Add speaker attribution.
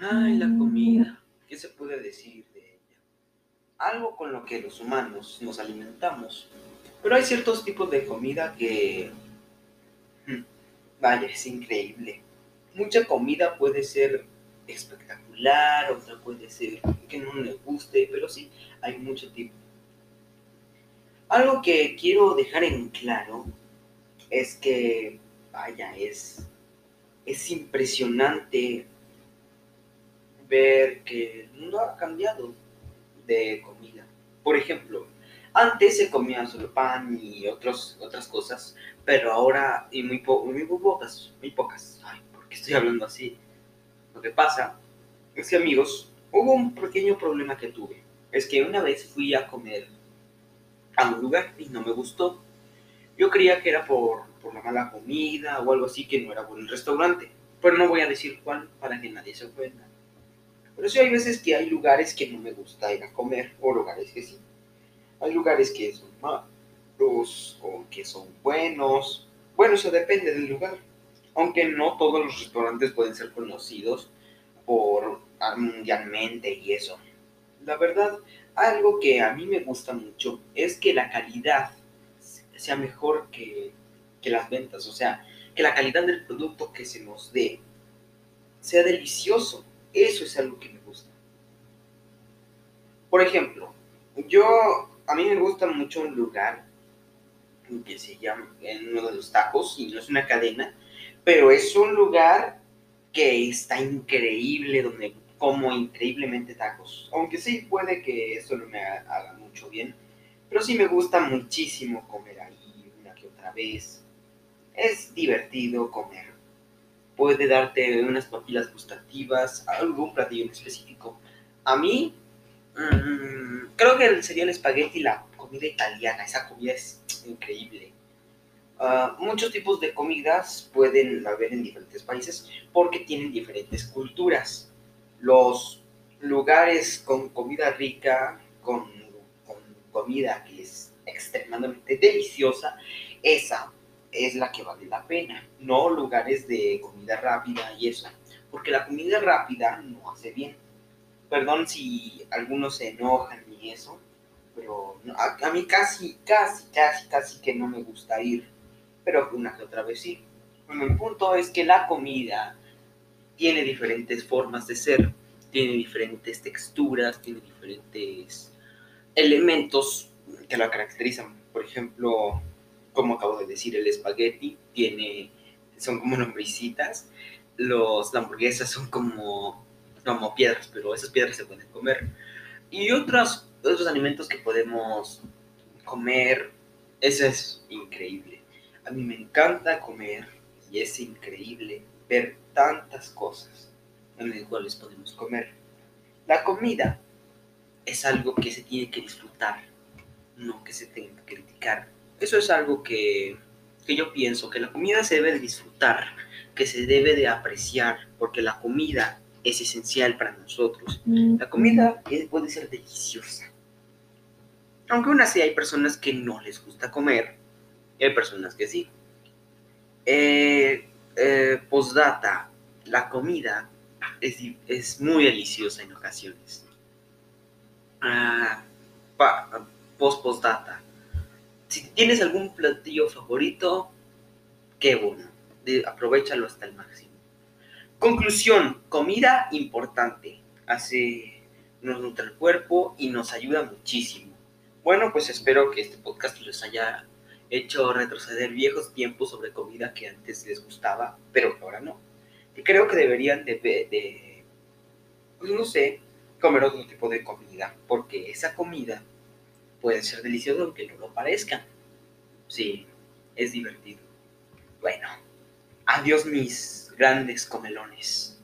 Speaker 1: Ay, la comida. ¿Qué se puede decir de ella? Algo con lo que los humanos nos alimentamos. Pero hay ciertos tipos de comida que... hmm, Vaya, es increíble. Mucha comida puede ser espectacular, otra puede ser que no le guste, pero sí, hay mucho tipo. Algo que quiero dejar en claro es que, vaya, es, es impresionante ver que el mundo ha cambiado de comida. Por ejemplo, antes se comía solo pan y otros, otras cosas, pero ahora, y muy, po- muy pocas, muy pocas. Ay, ¿por qué estoy hablando así? Lo que pasa es que, amigos, hubo un pequeño problema que tuve. Es que una vez fui a comer a un lugar y no me gustó. Yo creía que era por, por la mala comida o algo así, que no era buen restaurante. Pero no voy a decir cuál para que nadie se ofenda. Pero sí hay veces que hay lugares que no me gusta ir a comer, o lugares que sí. Hay lugares que son malos, o que son buenos. Bueno, eso depende del lugar. Aunque no todos los restaurantes pueden ser conocidos por ah, mundialmente y eso. La verdad, algo que a mí me gusta mucho es que la calidad sea mejor que, que las ventas. O sea, que la calidad del producto que se nos dé sea delicioso. Eso es algo que me gusta. Por ejemplo, yo, a mí me gusta mucho un lugar que se llama, en uno de los tacos, y no es una cadena, pero es un lugar que está increíble, donde como increíblemente tacos. Aunque sí puede que eso no me ha- haga mucho bien, pero sí me gusta muchísimo comer ahí una que otra vez. Es divertido comer. Puede darte unas papilas gustativas, algún platillo en específico. A mí, mm, creo que sería el espagueti la comida italiana. Esa comida es increíble. Ah, muchos tipos de comidas pueden haber en diferentes países porque tienen diferentes culturas. Los lugares con comida rica, con, con comida que es extremadamente deliciosa, esa es la que vale la pena, no lugares de comida rápida y eso, porque la comida rápida no hace bien. Perdón si algunos se enojan y eso, pero a mí casi, casi, casi, casi que no me gusta ir, pero una que otra vez sí. Bueno, el punto es que la comida tiene diferentes formas de ser, tiene diferentes texturas, tiene diferentes elementos que la caracterizan. Por ejemplo, como acabo de decir, el espagueti tiene, son como lombricitas, los, la hamburguesa son como, como piedras, pero esas piedras se pueden comer. Y otros, otros alimentos que podemos comer, eso es increíble. A mí me encanta comer y es increíble ver tantas cosas en las cuales podemos comer. La comida es algo que se tiene que disfrutar, no que se tenga que criticar. Eso es algo que, que yo pienso, que la comida se debe de disfrutar, que se debe de apreciar, porque la comida es esencial para nosotros. La comida es- puede ser deliciosa. Aunque aún así hay personas que no les gusta comer, y hay personas que sí. Eh, eh, postdata, la comida es, es muy deliciosa en ocasiones. Ah, pa- post postdata. Si tienes algún platillo favorito, qué bueno. Aprovechalo hasta el máximo. Conclusión, comida importante. Hace, nos nutre el cuerpo y nos ayuda muchísimo. Bueno, pues espero que este podcast les haya hecho retroceder viejos tiempos sobre comida que antes les gustaba, pero que ahora no. Y creo que deberían de, de- de, pues no sé, comer otro tipo de comida, porque esa comida puede ser deliciosa aunque no lo parezca. Sí, es divertido. Bueno, adiós mis grandes comelones.